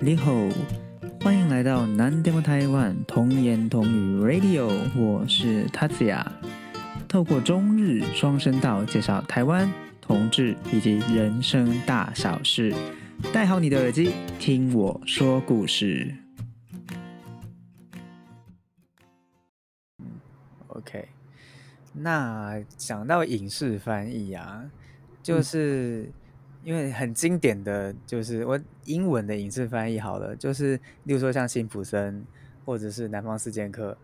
你好，欢迎来到南 demo 台湾童言童语 Radio，我是 tatia 透过中日双声道介绍台湾同志以及人生大小事，戴好你的耳机，听我说故事。OK，那讲到影视翻译啊，就是。因为很经典的就是我英文的影视翻译好了，就是例如说像辛普森或者是南方四剑客，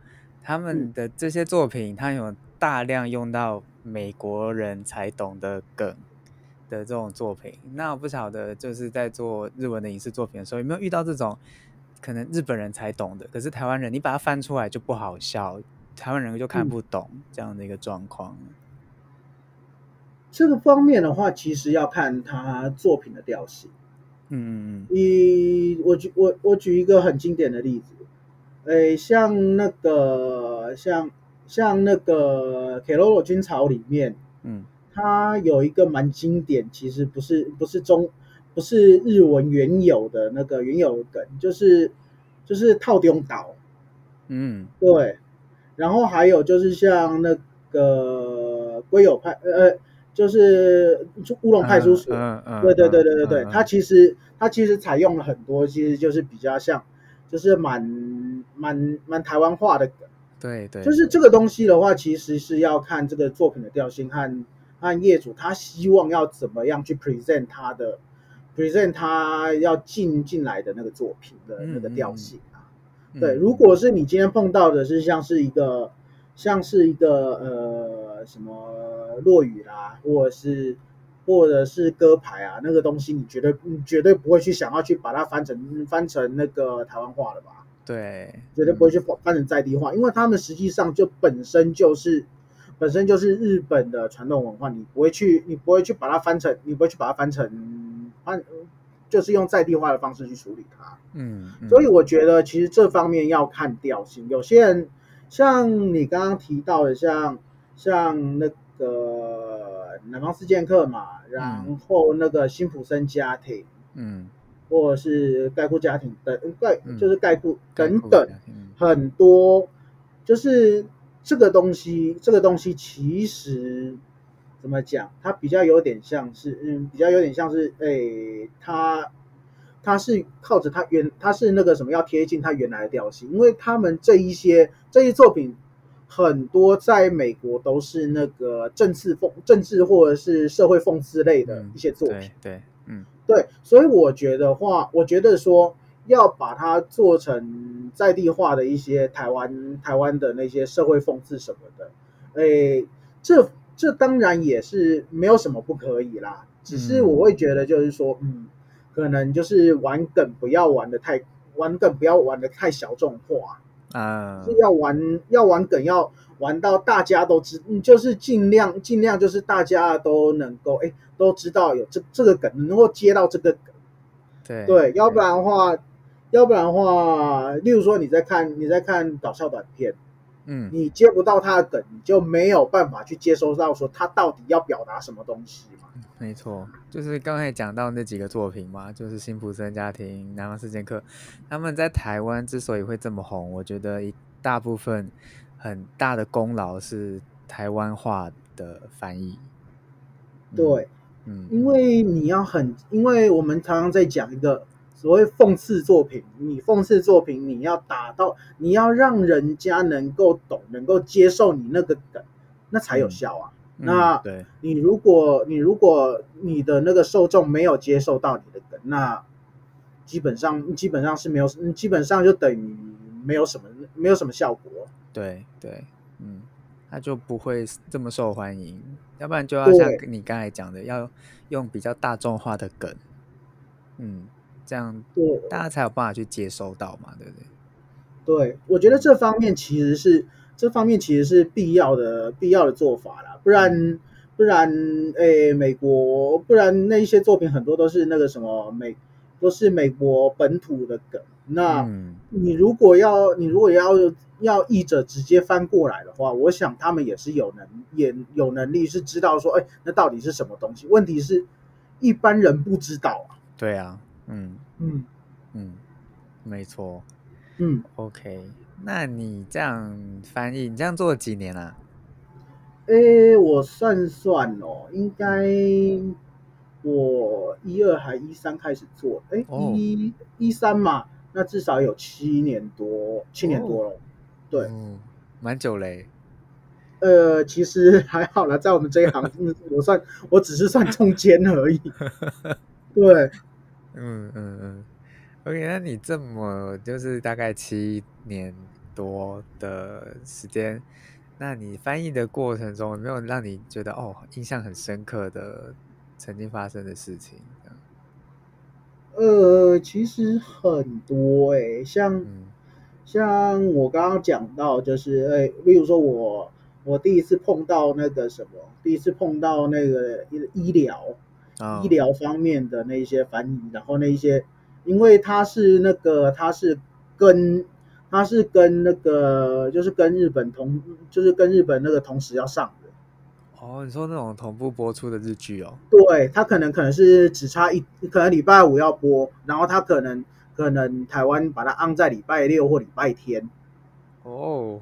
他们的这些作品，它有大量用到美国人才懂的梗的这种作品。那我不晓得就是在做日文的影视作品的时候，有没有遇到这种可能日本人才懂的，可是台湾人你把它翻出来就不好笑，台湾人就看不懂这样的一个状况。这个方面的话，其实要看他作品的调性。嗯嗯嗯。以我举我我举一个很经典的例子，诶，像那个像像那个《Keroro 军曹》里面，嗯，它有一个蛮经典，其实不是不是中不是日文原有的那个原有的梗，就是就是套中岛。嗯，对。然后还有就是像那个龟友派，呃。就是乌龙派出所，对对对对对对，它其实它其实采用了很多，其实就是比较像，就是蛮蛮蛮台湾化的梗，对对，就是这个东西的话，其实是要看这个作品的调性和和业主他希望要怎么样去 present 他的 present 他要进进来的那个作品的那个调性啊，对，如果是你今天碰到的是像是一个像是一个呃什么。落雨啦，或者是或者是歌牌啊，那个东西你绝对你绝对不会去想要去把它翻成翻成那个台湾话了吧？对，绝对不会去翻成在地化，因为他们实际上就本身就是本身就是日本的传统文化，你不会去你不会去把它翻成，你不会去把它翻成翻，就是用在地化的方式去处理它。嗯，所以我觉得其实这方面要看调性，有些人像你刚刚提到的，像像那。个南方四剑客嘛，然后那个辛普森家庭，嗯，或者是概括家庭等概就是概括等等很多，就是这个东西，这个东西其实怎么讲，它比较有点像是，嗯，比较有点像是，哎，它它是靠着它原，它是那个什么要贴近它原来的调性，因为他们这一些这些作品。很多在美国都是那个政治讽、政治或者是社会讽刺类的一些作品。对，嗯，对，所以我觉得话，我觉得说要把它做成在地化的一些台湾、台湾的那些社会讽刺什么的，诶，这这当然也是没有什么不可以啦。只是我会觉得就是说，嗯，可能就是玩梗不要玩的太玩梗不要玩的太小众化。啊，是要玩要玩梗，要玩到大家都知，就是尽量尽量就是大家都能够哎都知道有这这个梗，能够接到这个梗，对对，要不然的话，要不然的话，例如说你在看你在看搞笑短片，嗯，你接不到他的梗，你就没有办法去接收到说他到底要表达什么东西嘛。没错，就是刚才讲到那几个作品嘛，就是辛普森家庭、南方四剑客，他们在台湾之所以会这么红，我觉得一大部分很大的功劳是台湾话的翻译。对，嗯，因为你要很，因为我们常常在讲一个所谓讽刺作品，你讽刺作品，你要达到，你要让人家能够懂，能够接受你那个梗，那才有效啊。那对你如果你如果你的那个受众没有接受到你的梗，那基本上基本上是没有，基本上就等于没有什么没有什么效果。对对，嗯，他就不会这么受欢迎。要不然就要像你刚才讲的，要用比较大众化的梗，嗯，这样大家才有办法去接收到嘛，对不对？对，我觉得这方面其实是这方面其实是必要的必要的做法啦。不然，不然，诶，美国，不然那一些作品很多都是那个什么美，都是美国本土的梗。那你如果要，你如果要要译者直接翻过来的话，我想他们也是有能，也有能力是知道说，哎，那到底是什么东西？问题是，一般人不知道啊。对啊，嗯。嗯。嗯，没错。嗯，OK，那你这样翻译，你这样做了几年啊？哎，我算算哦，应该我一二还一三开始做，哎，一一三嘛，那至少有七年多，七年多了，对，蛮久嘞。呃，其实 还好啦，在我们这一行，我算我只是算中间而已。对，嗯嗯嗯，OK，那你这么就是大概七年多的时间，那你翻译的过程中有没有让你觉得哦印象很深刻的曾经发生的事情？呃，其实很多哎，像像我刚刚讲到，就是哎，例如说我。我第一次碰到那个什么，第一次碰到那个医医疗，医疗方面的那一些翻译，然后那一些，因为他是那个他是跟他是跟那个就是跟日本同就是跟日本那个同时要上的。哦，你说那种同步播出的日剧哦？对，他可能可能是只差一，可能礼拜五要播，然后他可能可能台湾把它安在礼拜六或礼拜天。哦，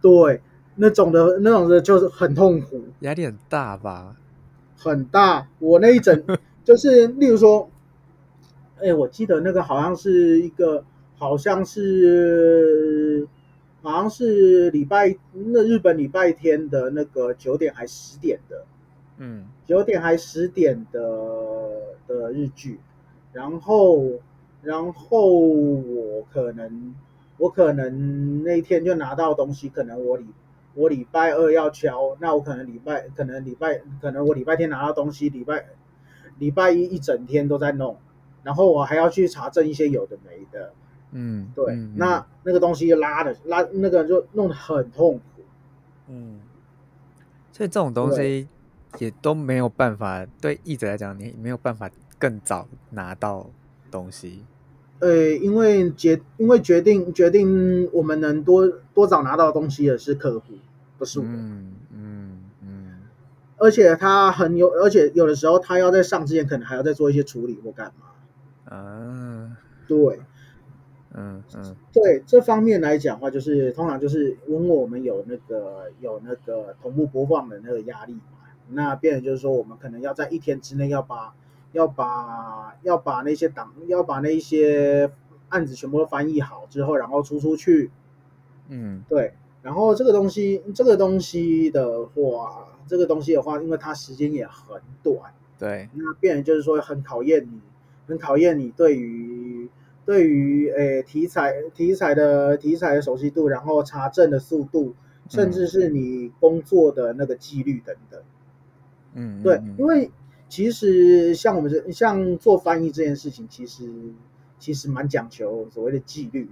对。那种的，那种的，就是很痛苦，压力很大吧？很大。我那一整，就是，例如说，哎，我记得那个好像是一个，好像是，好像是礼拜，那日本礼拜天的那个九点还十点的，嗯，九点还十点的的日剧，然后，然后我可能，我可能那一天就拿到东西，可能我礼。我礼拜二要敲，那我可能礼拜可能礼拜可能我礼拜天拿到东西，礼拜礼拜一一整天都在弄，然后我还要去查证一些有的没的，嗯，对，那那个东西拉的拉那个就弄得很痛苦，嗯，所以这种东西也都没有办法对译者来讲，你没有办法更早拿到东西。呃，因为决因为决定决定我们能多多早拿到东西的是客户，不是我。嗯嗯嗯。而且他很有，而且有的时候他要在上之前，可能还要再做一些处理或干嘛。啊。对。嗯嗯。对这方面来讲的话，就是通常就是因为我们有那个有那个同步播放的那个压力嘛，那变成就是说我们可能要在一天之内要把。要把要把那些档要把那些案子全部都翻译好之后，然后出出去。嗯，对。然后这个东西，这个东西的话，这个东西的话，因为它时间也很短。对。那变成就是说很考验你，很考验你对于对于诶题材题材的题材的熟悉度，然后查证的速度，甚至是你工作的那个纪律等等。嗯，对，因为。其实像我们这像做翻译这件事情，其实其实蛮讲求所谓的纪律。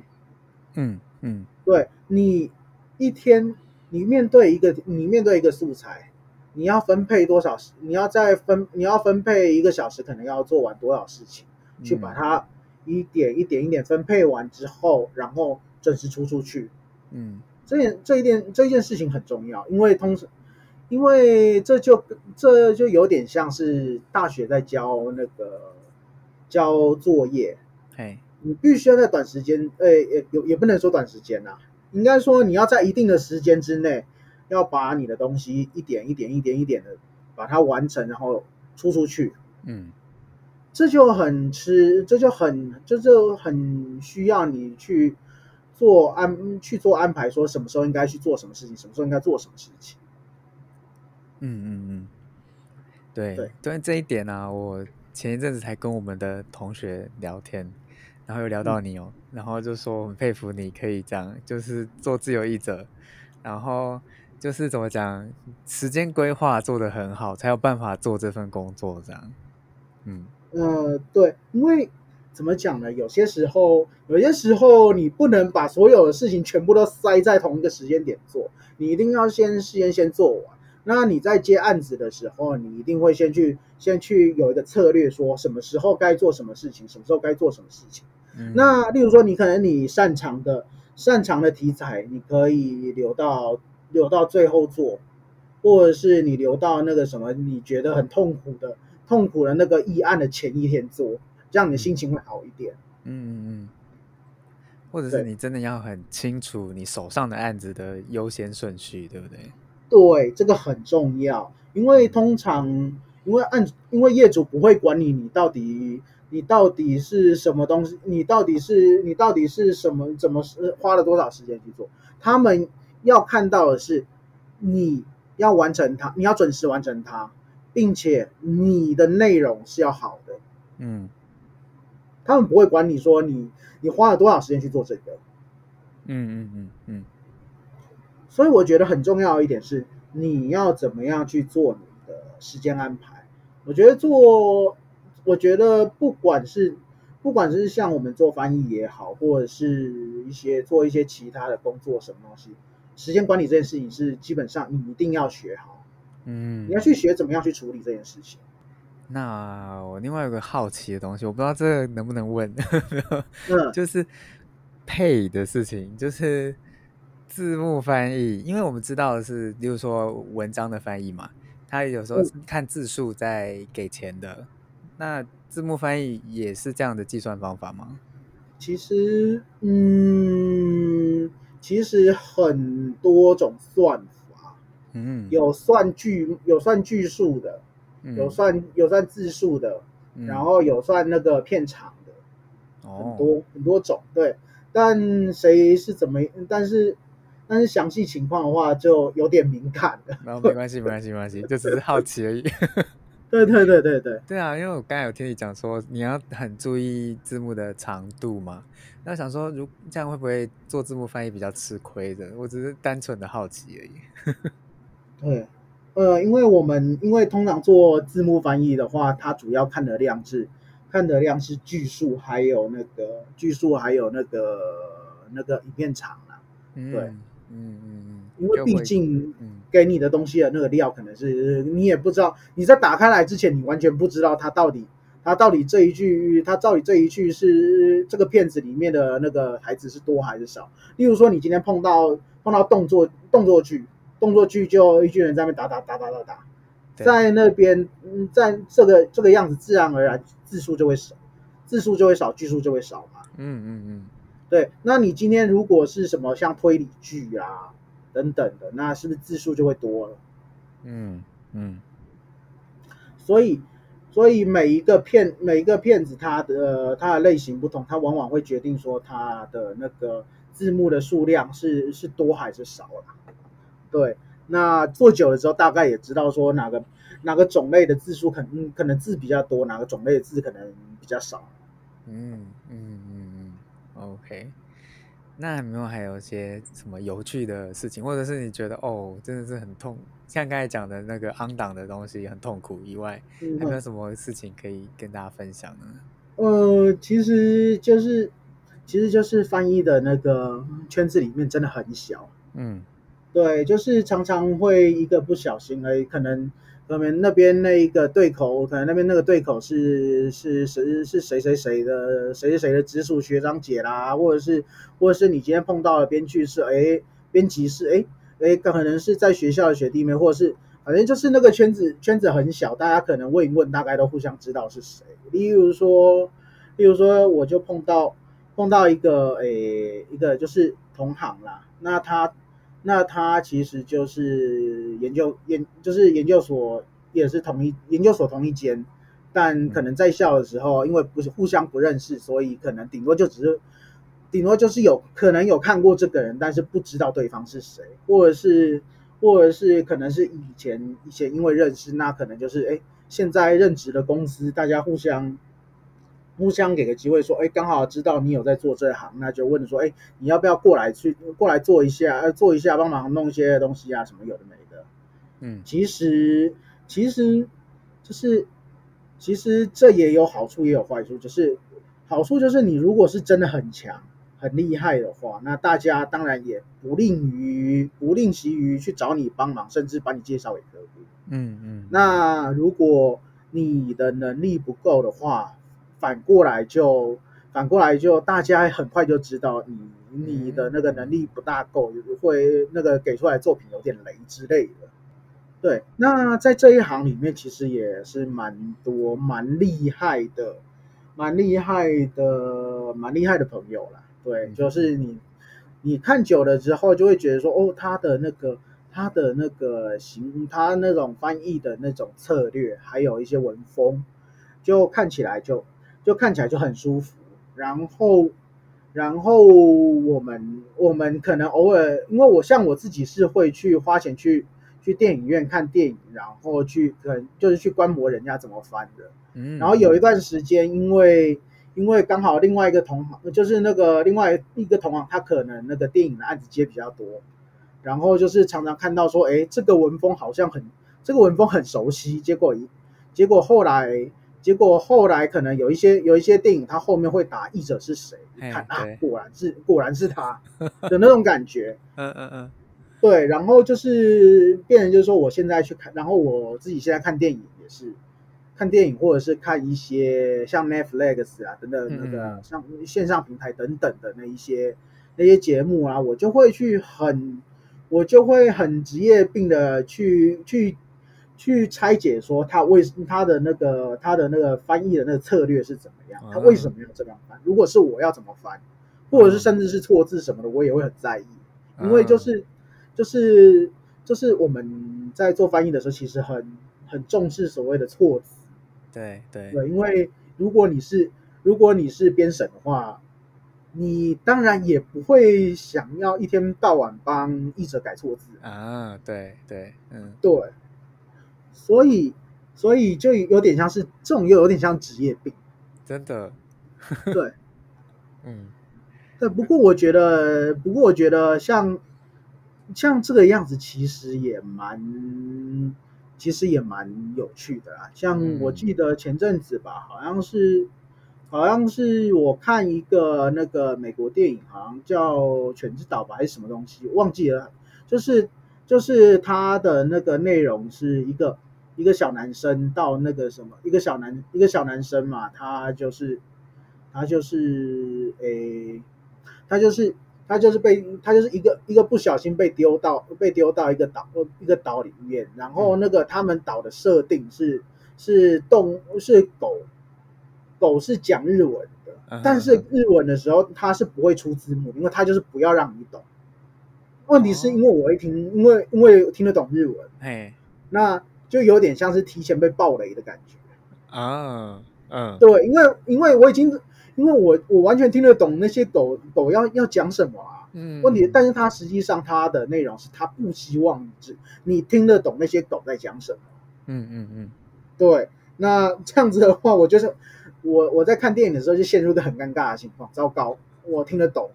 嗯嗯，对你一天你面对一个你面对一个素材，你要分配多少时？你要再分你要分配一个小时，可能要做完多少事情，去把它一点一点一点分配完之后，然后准时出出去。嗯，这件这一件这一件事情很重要，因为通常。因为这就这就有点像是大学在教那个交作业，哎，你必须要在短时间，呃，也也也不能说短时间呐，应该说你要在一定的时间之内，要把你的东西一点一点一点一点的把它完成，然后出出去。嗯，这就很吃，这就很这就很需要你去做安去做安排，说什么时候应该去做什么事情，什么时候应该做什么事情。嗯嗯嗯，对，对这一点呢，我前一阵子才跟我们的同学聊天，然后又聊到你哦，然后就说很佩服你可以这样，就是做自由译者，然后就是怎么讲，时间规划做得很好，才有办法做这份工作这样。嗯，呃，对，因为怎么讲呢？有些时候，有些时候你不能把所有的事情全部都塞在同一个时间点做，你一定要先先先做完。那你在接案子的时候，你一定会先去先去有一个策略，说什么时候该做什么事情，什么时候该做什么事情。那例如说，你可能你擅长的擅长的题材，你可以留到留到最后做，或者是你留到那个什么你觉得很痛苦的痛苦的那个议案的前一天做，这样你的心情会好一点。嗯嗯嗯，或者是你真的要很清楚你手上的案子的优先顺序，对不对？对，这个很重要，因为通常因为按因为业主不会管你，你到底你到底是什么东西，你到底是你到底是什么，怎么是花了多少时间去做？他们要看到的是你要完成它，你要准时完成它，并且你的内容是要好的。嗯，他们不会管你说你。你花了多少时间去做这个？嗯嗯嗯嗯。所以我觉得很重要一点是，你要怎么样去做你的时间安排。我觉得做，我觉得不管是不管是像我们做翻译也好，或者是一些做一些其他的工作，什么东西，时间管理这件事情是基本上你一定要学好。嗯。你要去学怎么样去处理这件事情。那我另外有个好奇的东西，我不知道这能不能问，就是配的事情，就是字幕翻译，因为我们知道的是，例如说文章的翻译嘛，他有时候看字数在给钱的，那字幕翻译也是这样的计算方法吗？其实，嗯，其实很多种算法，嗯，有算句，有算句数的。有算有算字数的，然后有算那个片长的，很多很多种，对。但谁是怎么？但是但是详细情况的话，就有点敏感了。然 后没关系，没关系，没关系，就只是好奇而已。对对对对对，对啊，因为我刚才有听你讲说，你要很注意字幕的长度嘛。那想说，如这样会不会做字幕翻译比较吃亏的？我只是单纯的好奇而已。对。呃，因为我们因为通常做字幕翻译的话，它主要看的量是看的量是句数，还有那个句数，还有那个那个影片长啊。对，嗯嗯嗯，因为毕竟给你的东西的那个料，可能是你也不知道，你在打开来之前，你完全不知道他到底他到底这一句，他到底这一句是这个片子里面的那个台词是多还是少。例如说，你今天碰到碰到动作动作剧。动作剧就一群人在那边打打打打打打，在那边，嗯，在这个这个样子，自然而然字数就会少，字数就会少，句数就会少嘛。嗯嗯嗯，对。那你今天如果是什么像推理剧啊等等的，那是不是字数就会多了？嗯嗯。所以，所以每一个片每一个片子，它的它的类型不同，它往往会决定说它的那个字幕的数量是是多还是少了。对，那做久了之后，大概也知道说哪个哪个种类的字数可能可能字比较多，哪个种类的字可能比较少。嗯嗯嗯嗯，OK。那有没有还有一些什么有趣的事情，或者是你觉得哦，真的是很痛，像刚才讲的那个 on 档的东西很痛苦以外，还有没有什么事情可以跟大家分享呢？呃，其实就是，其实就是翻译的那个圈子里面真的很小。嗯。对，就是常常会一个不小心而已，可能可能那边那一个对口，可能那边那个对口是是谁是谁谁谁的谁谁谁的直属学长姐啦，或者是或者是你今天碰到的编剧是哎编辑是哎哎可能是在学校的学弟妹，或者是反正就是那个圈子圈子很小，大家可能问一问，大概都互相知道是谁。例如说，例如说我就碰到碰到一个诶一个就是同行啦，那他。那他其实就是研究研，就是研究所也是同一研究所同一间，但可能在校的时候，因为不是互相不认识，所以可能顶多就只是，顶多就是有可能有看过这个人，但是不知道对方是谁，或者是或者是可能是以前以前因为认识，那可能就是哎现在任职的公司，大家互相。互相给个机会，说，哎，刚好知道你有在做这行，那就问说，哎，你要不要过来去过来做一下，呃，做一下帮忙弄一些东西啊，什么有的没的。嗯，其实其实就是，其实这也有好处也有坏处，就是好处就是你如果是真的很强很厉害的话，那大家当然也不吝于不吝惜于去找你帮忙，甚至把你介绍给客户。嗯嗯。那如果你的能力不够的话，反过来就反过来就大家很快就知道你你的那个能力不大够，会那个给出来作品有点雷之类的。对，那在这一行里面其实也是蛮多蛮厉害的，蛮厉害的蛮厉害的朋友啦。对，就是你你看久了之后，就会觉得说，哦，他的那个他的那个行，他那种翻译的那种策略，还有一些文风，就看起来就就看起来就很舒服。然后然后我们我们可能偶尔，因为我像我自己是会去花钱去去电影院看电影，然后去可能就是去观摩人家怎么翻的。嗯，然后有一段时间，因为因为刚好另外一个同行，就是那个另外一个同行，他可能那个电影的案子接比较多，然后就是常常看到说，哎，这个文风好像很，这个文风很熟悉。结果一，结果后来，结果后来可能有一些有一些电影，它后面会打译者是谁，看啊，果然是果然是他 的那种感觉。嗯嗯嗯，对，然后就是变成就是说，我现在去看，然后我自己现在看电影也是。看电影或者是看一些像 Netflix 啊等等那个像线上平台等等的那一些那些节目啊，我就会去很我就会很职业病的去去去拆解说他为他的那个他的那个翻译的那个策略是怎么样，他为什么要这样翻？如果是我要怎么翻，或者是甚至是错字什么的，我也会很在意，因为就是就是就是我们在做翻译的时候，其实很很重视所谓的错字。对对对，因为如果你是如果你是编审的话，你当然也不会想要一天到晚帮译者改错字啊。对对，嗯，对，所以所以就有点像是这种，又有点像职业病，真的。对，嗯，对。不过我觉得，不过我觉得像像这个样子，其实也蛮。其实也蛮有趣的啦，像我记得前阵子吧，好像是，好像是我看一个那个美国电影，好像叫《犬之岛》吧，还是什么东西，忘记了。就是就是它的那个内容是一个一个小男生到那个什么，一个小男一个小男生嘛，他就是他就是诶，他就是。他就是被他就是一个一个不小心被丢到被丢到一个岛一个岛里面，然后那个他们岛的设定是是动是狗狗是讲日文的，但是日文的时候它是不会出字幕，因为它就是不要让你懂。问题是因为我会听，因为因为听得懂日文，哎，那就有点像是提前被暴雷的感觉。啊，嗯，对，因为因为我已经。因为我我完全听得懂那些狗狗要要讲什么啊，嗯，问题，但是它实际上它的内容是它不希望你你听得懂那些狗在讲什么，嗯嗯嗯，对，那这样子的话，我就是我我在看电影的时候就陷入一个很尴尬的情况，糟糕，我听得懂，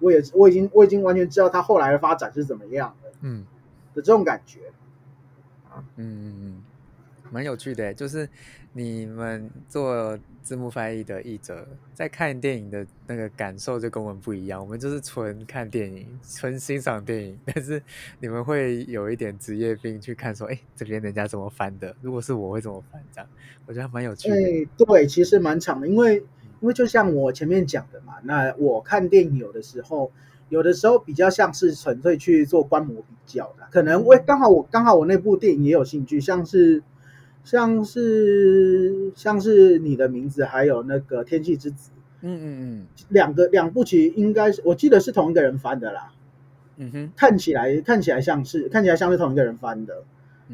我也我已经我已经完全知道它后来的发展是怎么样的，嗯，的这种感觉，嗯嗯嗯。蛮有趣的，就是你们做字幕翻译的译者，在看电影的那个感受就跟我们不一样。我们就是纯看电影，纯欣赏电影，但是你们会有一点职业病去看，说，哎，这边人家怎么翻的？如果是我会怎么翻？这样，我觉得蛮有趣。对对，其实蛮长的，因为因为就像我前面讲的嘛，那我看电影有的时候，有的时候比较像是纯粹去做观摩比较的，可能我刚好我刚好我那部电影也有兴趣，像是。像是像是你的名字，还有那个天气之子，嗯嗯嗯，两个两部曲应该是我记得是同一个人翻的啦，嗯哼，看起来看起来像是看起来像是同一个人翻的，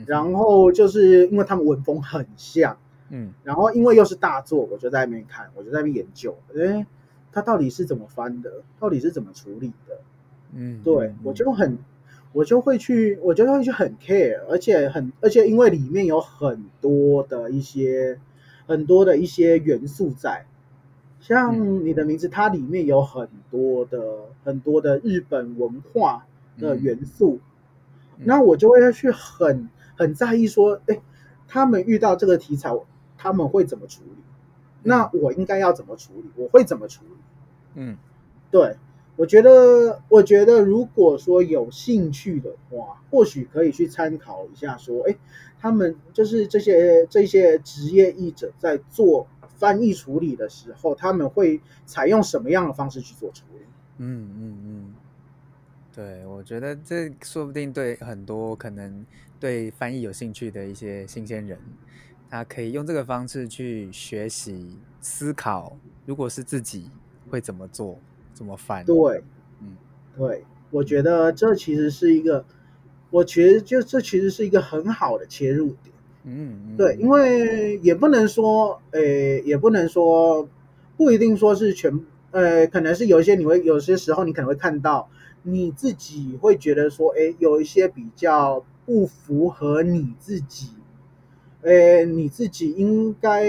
然后就是因为他们文风很像，嗯，然后因为又是大作，我就在那边看，我就在那边研究，哎，他到底是怎么翻的，到底是怎么处理的，嗯，对我就很。我就会去，我就会去很 care，而且很，而且因为里面有很多的一些，很多的一些元素在，像你的名字，它里面有很多的很多的日本文化的元素，那我就会去很很在意说，哎，他们遇到这个题材，他们会怎么处理？那我应该要怎么处理？我会怎么处理？嗯，对。我觉得，我觉得，如果说有兴趣的话，或许可以去参考一下，说，哎，他们就是这些这些职业译者在做翻译处理的时候，他们会采用什么样的方式去做处理？嗯嗯嗯，对，我觉得这说不定对很多可能对翻译有兴趣的一些新鲜人，他可以用这个方式去学习思考，如果是自己会怎么做。怎么反？对，嗯，对，我觉得这其实是一个，我其实就这其实是一个很好的切入点。嗯，对，因为也不能说，呃，也不能说，不一定说是全，呃，可能是有一些你会有些时候你可能会看到你自己会觉得说，哎，有一些比较不符合你自己，呃，你自己应该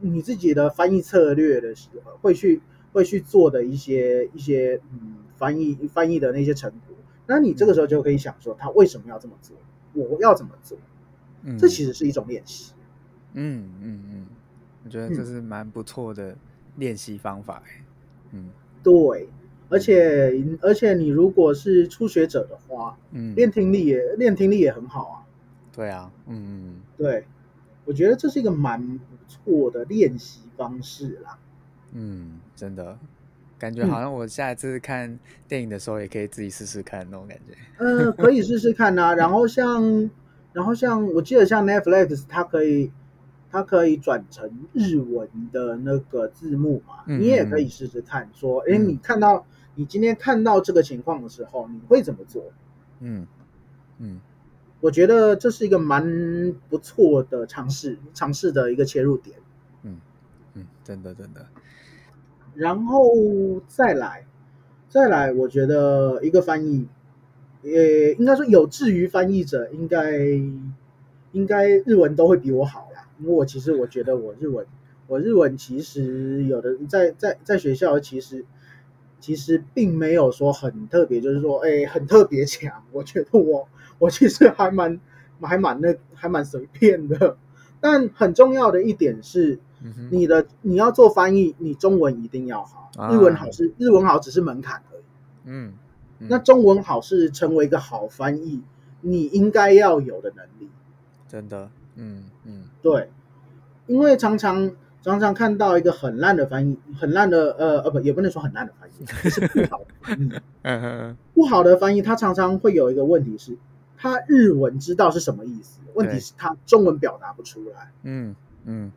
你自己的翻译策略的时候，会去会去做的一些一些嗯翻译翻译的那些成果，那你这个时候就可以想说，他为什么要这么做？我要怎么做？这其实是一种练习。嗯嗯嗯，我觉得这是蛮不错的练习方法。嗯，对，而且而且你如果是初学者的话，嗯，练听力也练听力也很好啊。对啊，嗯嗯，对，我觉得这是一个蛮不错的练习方式啦。嗯，真的，感觉好像我下一次看电影的时候也可以自己试试看那种感觉。嗯，可以试试看呐。然后像。然后像我记得像 Netflix，它可以它可以转成日文的那个字幕嘛，你也可以试试看，说，哎，你看到你今天看到这个情况的时候，你会怎么做？嗯嗯，我觉得这是一个蛮不错的尝试，尝试的一个切入点。嗯嗯，真的真的。然后再来再来，我觉得一个翻译。呃，应该说有志于翻译者，应该应该日文都会比我好啦。因为我其实我觉得我日文，我日文其实有的在在在学校其实其实并没有说很特别，就是说哎很特别强。我觉得我我其实还蛮还蛮那还蛮随便的。但很重要的一点是，你的你要做翻译，你中文一定要好，日文好是日文好只是门槛而已。嗯。那中文好是成为一个好翻译，你应该要有的能力。真的，嗯嗯，对，因为常常常常看到一个很烂的翻译，很烂的呃呃不，也不能说很烂的翻译，是不好的翻译。嗯嗯不好的翻译，他常常会有一个问题是，他日文知道是什么意思，问题是他中文表达不出来。嗯嗯，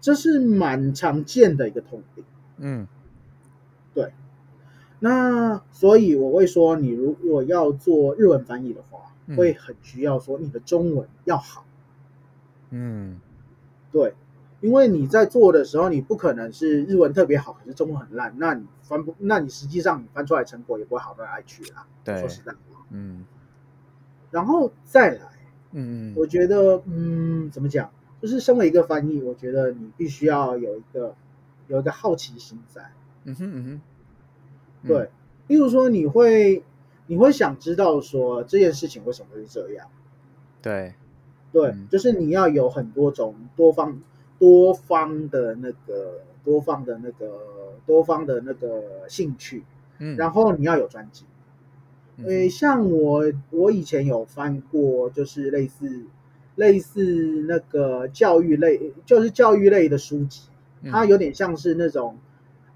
这是蛮常见的一个通病。嗯，对。那所以我会说，你如果要做日文翻译的话，会很需要说你的中文要好。嗯，对，因为你在做的时候，你不可能是日文特别好，可是中文很烂，那你翻不，那你实际上你翻出来成果也不会好到哪里去啦。对，说实在话，嗯。然后再来，嗯嗯，我觉得，嗯，怎么讲，就是身为一个翻译，我觉得你必须要有一个有一个好奇心在。嗯哼嗯哼。对，例如说，你会你会想知道说这件事情为什么会是这样？对，对，就是你要有很多种多方多方的那个多方的那个多方的那个兴趣，嗯，然后你要有专辑。诶，像我我以前有翻过，就是类似类似那个教育类，就是教育类的书籍，它有点像是那种。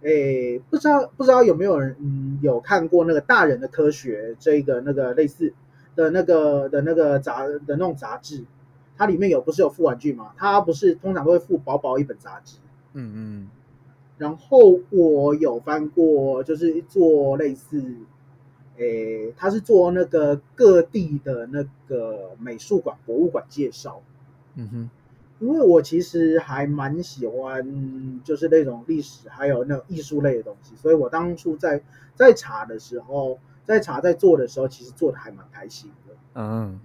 诶，不知道不知道有没有人嗯有看过那个大人的科学这个那个类似的那个的那个杂的那种杂志，它里面有不是有附玩具吗？它不是通常都会附薄薄一本杂志。嗯嗯。然后我有翻过，就是做类似，诶，他是做那个各地的那个美术馆、博物馆介绍。嗯哼。因为我其实还蛮喜欢，就是那种历史还有那种艺术类的东西，所以我当初在在查的时候，在查在做的时候，其实做的还蛮开心的。嗯，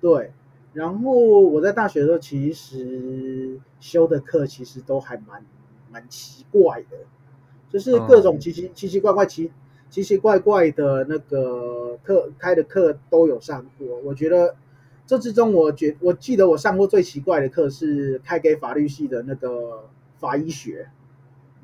对。然后我在大学的时候，其实修的课其实都还蛮蛮奇怪的，就是各种奇奇奇奇怪怪奇奇奇怪怪的那个课开的课都有上过，我觉得。这之中，我觉我记得我上过最奇怪的课是开给法律系的那个法医学。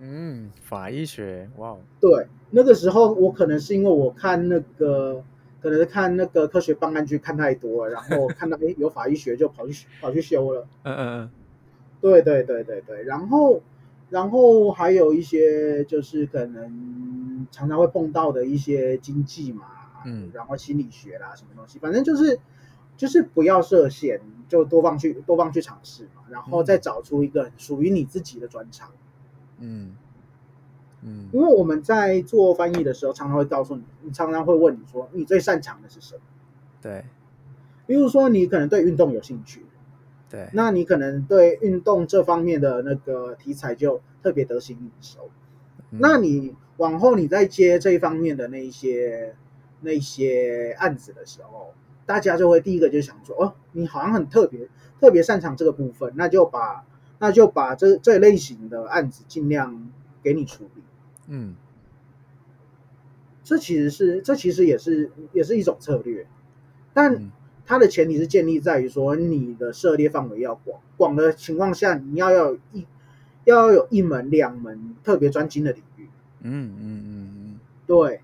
嗯，法医学，哇！对，那个时候我可能是因为我看那个，可能是看那个科学办案剧看太多了，然后看到哎有法医学就跑去跑去修了。嗯嗯嗯，对对对对对，然后然后还有一些就是可能常常会碰到的一些经济嘛，嗯，然后心理学啦什么东西，反正就是。就是不要设限，就多方去多方去尝试嘛，然后再找出一个属于你自己的专长。嗯，嗯，因为我们在做翻译的时候，常常会告诉你，你常常会问你说，你最擅长的是什么？对，比如说你可能对运动有兴趣，对，那你可能对运动这方面的那个题材就特别得心应手。那你往后你在接这一方面的那一些那些案子的时候，大家就会第一个就想说，哦，你好像很特别，特别擅长这个部分，那就把那就把这这类型的案子尽量给你处理。嗯，这其实是这其实也是也是一种策略，但它的前提是建立在于说你的涉猎范围要广，广的情况下，你要要一要有一门两门特别专精的领域。嗯嗯嗯嗯，对。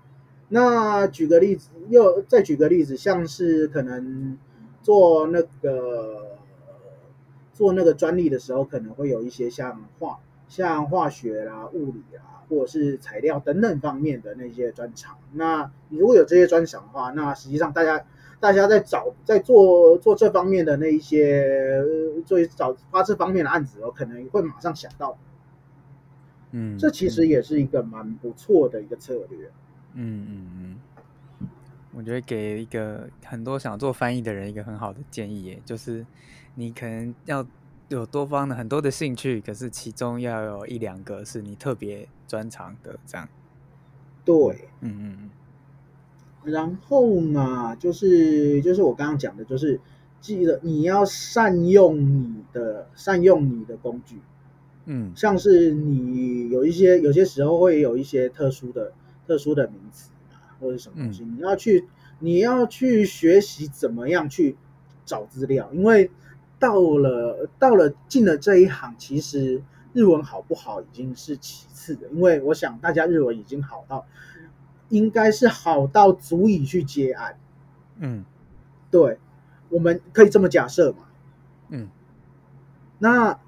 那举个例子，又再举个例子，像是可能做那个做那个专利的时候，可能会有一些像化像化学啦、物理啦。或者是材料等等方面的那些专长，那你如果有这些专长的话，那实际上大家大家在找在做做这方面的那一些做找发这方面的案子，我可能会马上想到，嗯，这其实也是一个蛮不错的一个策略。嗯嗯嗯，我觉得给一个很多想做翻译的人一个很好的建议，就是你可能要。有多方的很多的兴趣，可是其中要有一两个是你特别专长的，这样。对，嗯嗯嗯。然后嘛，就是就是我刚刚讲的，就是记得你要善用你的善用你的工具。嗯，像是你有一些有些时候会有一些特殊的特殊的名词啊，或者什么东西，你要去你要去学习怎么样去找资料，因为。到了到了进了这一行，其实日文好不好已经是其次的，因为我想大家日文已经好到，应该是好到足以去接案。嗯，对，我们可以这么假设嘛。嗯，那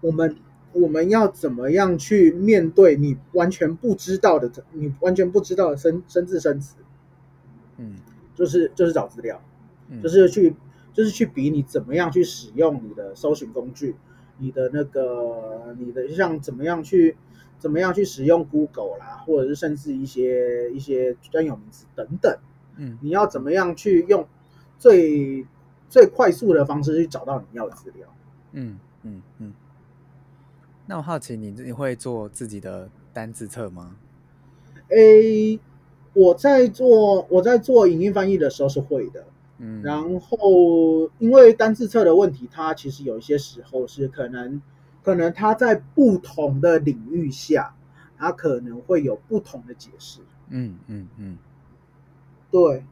我们我们要怎么样去面对你完全不知道的，你完全不知道的生生字生词？嗯，就是就是找资料，就是去。就是去比你怎么样去使用你的搜寻工具，你的那个你的像怎么样去怎么样去使用 Google 啦，或者是甚至一些一些专有名词等等，嗯，你要怎么样去用最最快速的方式去找到你要的资料？嗯嗯嗯。那我好奇你你会做自己的单字册吗？A，我在做我在做影音翻译的时候是会的。然后，因为单字册的问题，它其实有一些时候是可能，可能它在不同的领域下，它可能会有不同的解释。嗯嗯嗯，对。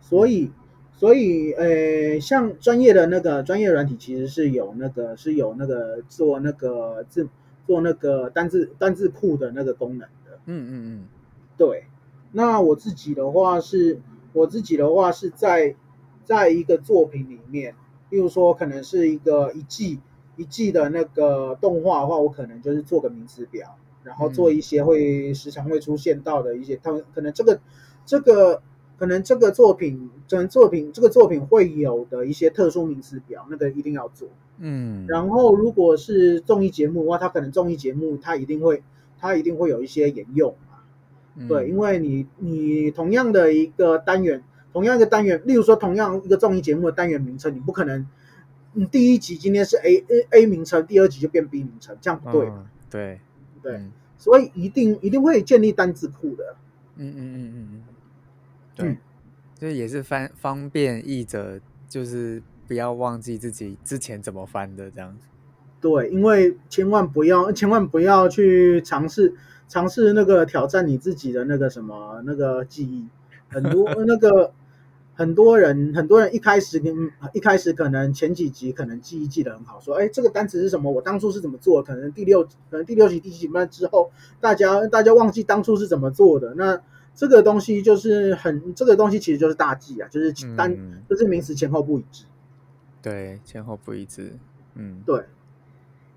所以，所以，呃，像专业的那个专业软体，其实是有那个是有那个做那个字做那个单字单字库的那个功能的。嗯嗯嗯，对。那我自己的话是。我自己的话是在，在一个作品里面，例如说可能是一个一季一季的那个动画的话，我可能就是做个名词表，然后做一些会时常会出现到的一些，他们可能这个这个可能这个作品，整作品这个作品会有的一些特殊名词表，那个一定要做。嗯，然后如果是综艺节目的话，它可能综艺节目它一定会它一定会有一些沿用。对，因为你你同样的一个单元，同样一个单元，例如说同样一个综艺节目的单元名称，你不可能，你第一集今天是 A A A 名称，第二集就变 B 名称，这样不对。对对，所以一定一定会建立单字库的。嗯嗯嗯嗯嗯，对，就也是翻方便译者，就是不要忘记自己之前怎么翻的这样子。对，因为千万不要千万不要去尝试。尝试那个挑战你自己的那个什么那个记忆，很多那个 很多人很多人一开始跟一开始可能前几集可能记忆记得很好，说哎这个单词是什么？我当初是怎么做？可能第六可能第六集第七集之后，大家大家忘记当初是怎么做的。那这个东西就是很这个东西其实就是大忌啊，就是单就是名词前后不一致。对，前后不一致。嗯，对。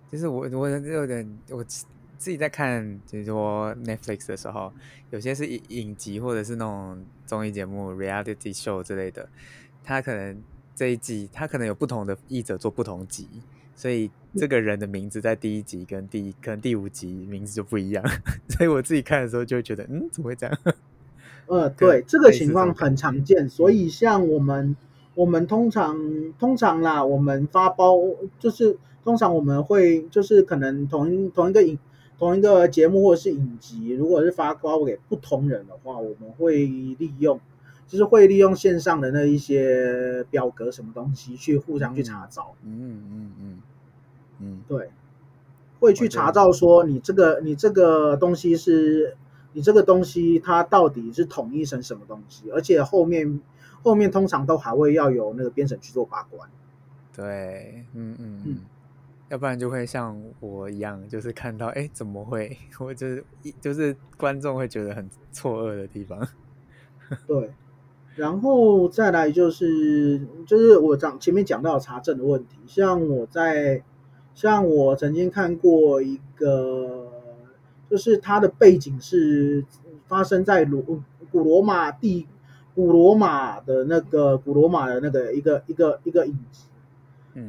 其实我我有点我。自己在看，就是说 Netflix 的时候，有些是影影集或者是那种综艺节目 （reality show） 之类的，它可能这一季它可能有不同的译者做不同集，所以这个人的名字在第一集跟第可能第五集名字就不一样，所以我自己看的时候就会觉得，嗯，怎么会这样？呃，对，这个情况很常见，所以像我们，我们通常通常啦，我们发包就是通常我们会就是可能同同一个影同一个节目或者是影集，如果是发包给不同人的话，我们会利用就是会利用线上的那一些表格什么东西去互相去查找，嗯嗯嗯嗯，对，会去查找说你这个你这个东西是。你这个东西它到底是统一成什么东西？而且后面后面通常都还会要有那个编审去做把关。对，嗯嗯嗯，要不然就会像我一样，就是看到哎怎么会，我就是一就是观众会觉得很错愕的地方。对，然后再来就是就是我讲前面讲到查证的问题，像我在像我曾经看过一个。就是它的背景是发生在罗古罗马地古罗马的那个古罗马的那个一个一个一个影集，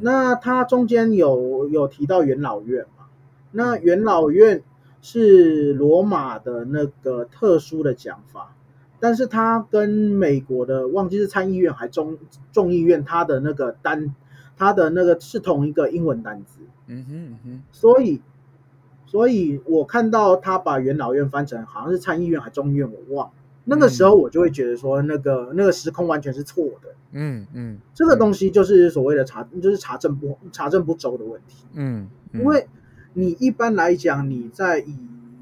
那他中间有有提到元老院嘛？那元老院是罗马的那个特殊的讲法，但是他跟美国的忘记是参议院还中众议院，他的那个单他的那个是同一个英文单词，嗯哼嗯哼，所以。所以我看到他把元老院翻成好像是参议院还是众议院，我忘。那个时候我就会觉得说，那个那个时空完全是错的。嗯嗯，这个东西就是所谓的查，就是查证不查证不周的问题。嗯，因为你一般来讲，你在以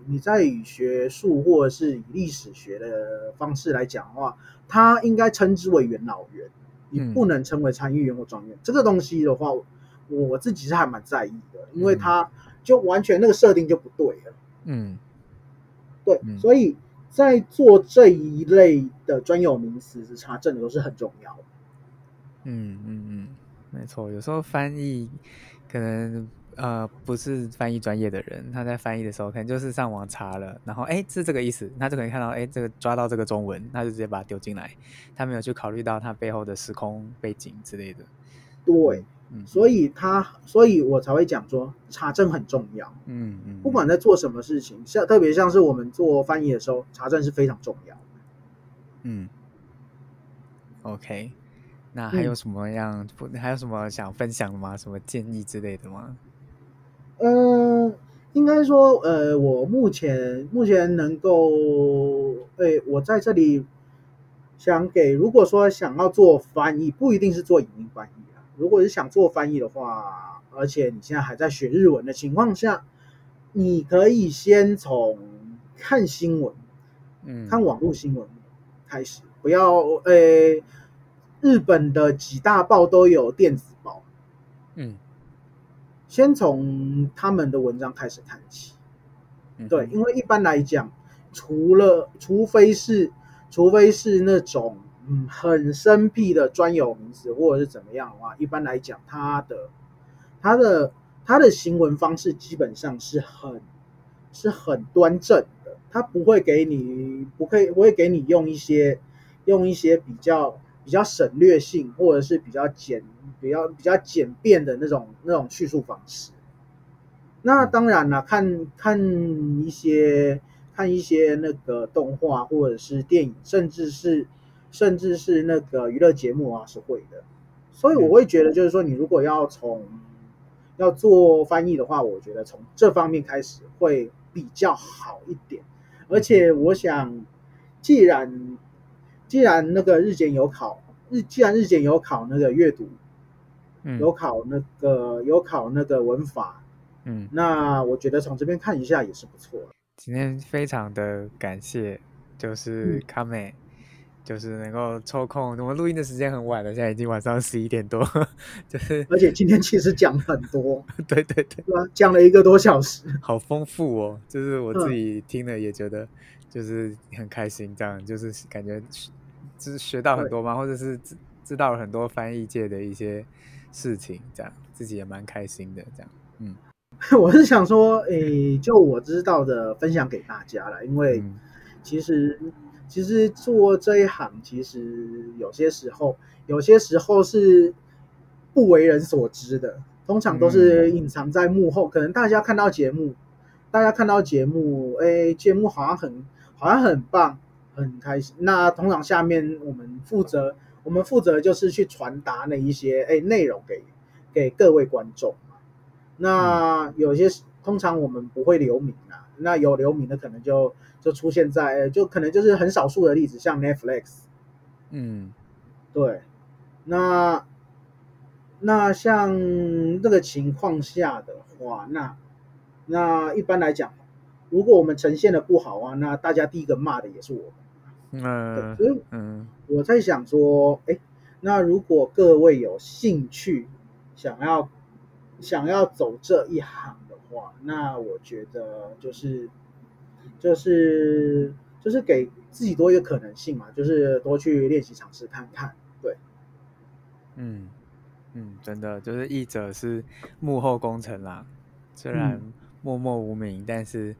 你在以学术或者是以历史学的方式来讲的话，它应该称之为元老院，你不能称为参议院或众议院。这个东西的话，我自己是还蛮在意的，因为它。就完全那个设定就不对了，嗯，对，所以在做这一类的专有名词查证的都是很重要的，嗯嗯嗯，没错，有时候翻译可能呃不是翻译专业的人，他在翻译的时候可能就是上网查了，然后哎是这个意思，他就可能看到哎这个抓到这个中文，他就直接把它丢进来，他没有去考虑到他背后的时空背景之类的，对。所以他，所以我才会讲说查证很重要。嗯嗯，不管在做什么事情，像特别像是我们做翻译的时候，查证是非常重要的。嗯，OK，那还有什么样？不，还有什么想分享的吗？什么建议之类的吗？嗯，应该说，呃，我目前目前能够，哎，我在这里想给，如果说想要做翻译，不一定是做语音翻译。如果是想做翻译的话，而且你现在还在学日文的情况下，你可以先从看新闻，嗯，看网络新闻开始，不要呃，日本的几大报都有电子报，嗯，先从他们的文章开始看起，对，因为一般来讲，除了除非是除非是那种。嗯，很生僻的专有名词或者是怎么样的话，一般来讲，它的、它的、它的行文方式基本上是很、是很端正的，它不会给你、不会、不会给你用一些、用一些比较、比较省略性或者是比较简、比较、比较简便的那种、那种叙述方式。那当然了，看看一些、看一些那个动画或者是电影，甚至是。甚至是那个娱乐节目啊，是会的，所以我会觉得，就是说，你如果要从要做翻译的话，我觉得从这方面开始会比较好一点。而且，我想，既然既然那个日检有考日，既然日检有考那个阅读，有考那个有考那个文法，嗯，那我觉得从这边看一下也是不错。今天非常的感谢，就是卡美。就是能够抽空，我们录音的时间很晚了，现在已经晚上十一点多，就是，而且今天其实讲很多，对对对，讲了一个多小时，好丰富哦，就是我自己听了也觉得就是很开心，这样就是感觉就是学到很多嘛，或者是知知道了很多翻译界的一些事情，这样自己也蛮开心的，这样，嗯，我是想说，诶，就我知道的分享给大家了，因为其实。其实做这一行，其实有些时候，有些时候是不为人所知的。通常都是隐藏在幕后，可能大家看到节目，大家看到节目，哎，节目好像很好像很棒，很开心。那通常下面我们负责，我们负责就是去传达那一些哎内容给给各位观众。那有些通常我们不会留名啊，那有留名的可能就就出现在，就可能就是很少数的例子，像 Netflix，嗯，对，那那像这个情况下的话，那那一般来讲，如果我们呈现的不好啊，那大家第一个骂的也是我们，嗯，所以嗯，我在想说，哎，那如果各位有兴趣想要。想要走这一行的话，那我觉得就是就是就是给自己多一个可能性嘛，就是多去练习尝试看看。对，嗯嗯，真的就是译者是幕后工程啦，虽然默默无名，但是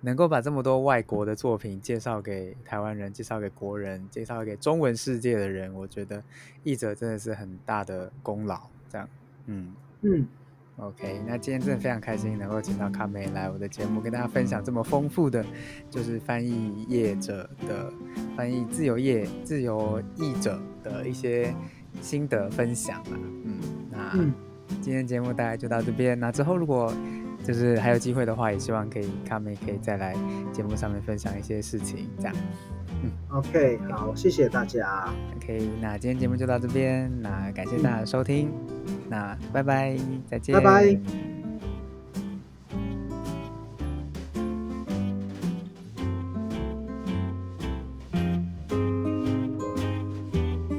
能够把这么多外国的作品介绍给台湾人，介绍给国人，介绍给中文世界的人，我觉得译者真的是很大的功劳。这样，嗯嗯。OK，那今天真的非常开心能够请到卡梅来我的节目，跟大家分享这么丰富的，就是翻译业者的翻译自由业自由译者的一些心得分享啊。嗯，那今天节目大概就到这边。那之后如果就是还有机会的话，也希望可以卡梅可以再来节目上面分享一些事情，这样。嗯，OK，好，谢谢大家。OK，那今天节目就到这边，那感谢大家的收听，那拜拜，再见，拜拜。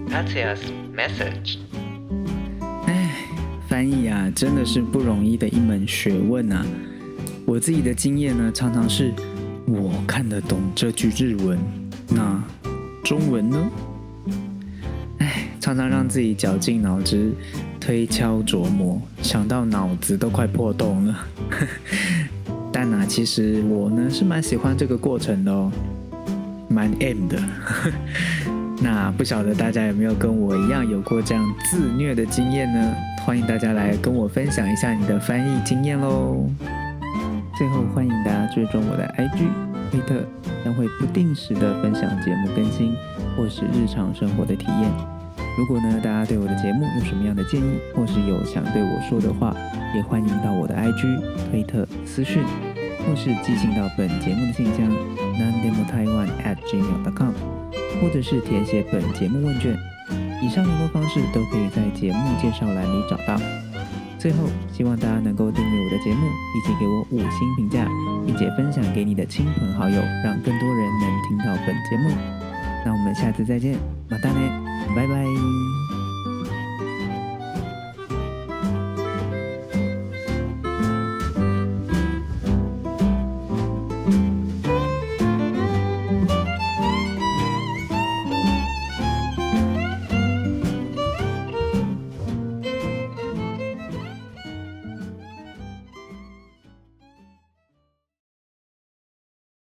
Patia's message。哎，翻译啊，真的是不容易的一门学问啊。我自己的经验呢，常常是我看得懂这句日文。那中文呢？哎，常常让自己绞尽脑汁推敲琢磨，想到脑子都快破洞了。但啊，其实我呢是蛮喜欢这个过程的哦，蛮 M 的。那不晓得大家有没有跟我一样有过这样自虐的经验呢？欢迎大家来跟我分享一下你的翻译经验喽。最后，欢迎大家追踪我的 IG。推特将会不定时的分享节目更新，或是日常生活的体验。如果呢，大家对我的节目有什么样的建议，或是有想对我说的话，也欢迎到我的 IG、推特私讯，或是寄信到本节目的信箱 n a n d e m o t a i w a n at gmail.com，或者是填写本节目问卷。以上联络方式都可以在节目介绍栏里找到。最后，希望大家能够订阅我的节目，以及给我五星评价，并且分享给你的亲朋好友，让更多人能听到本节目。那我们下次再见，马达呢，拜拜。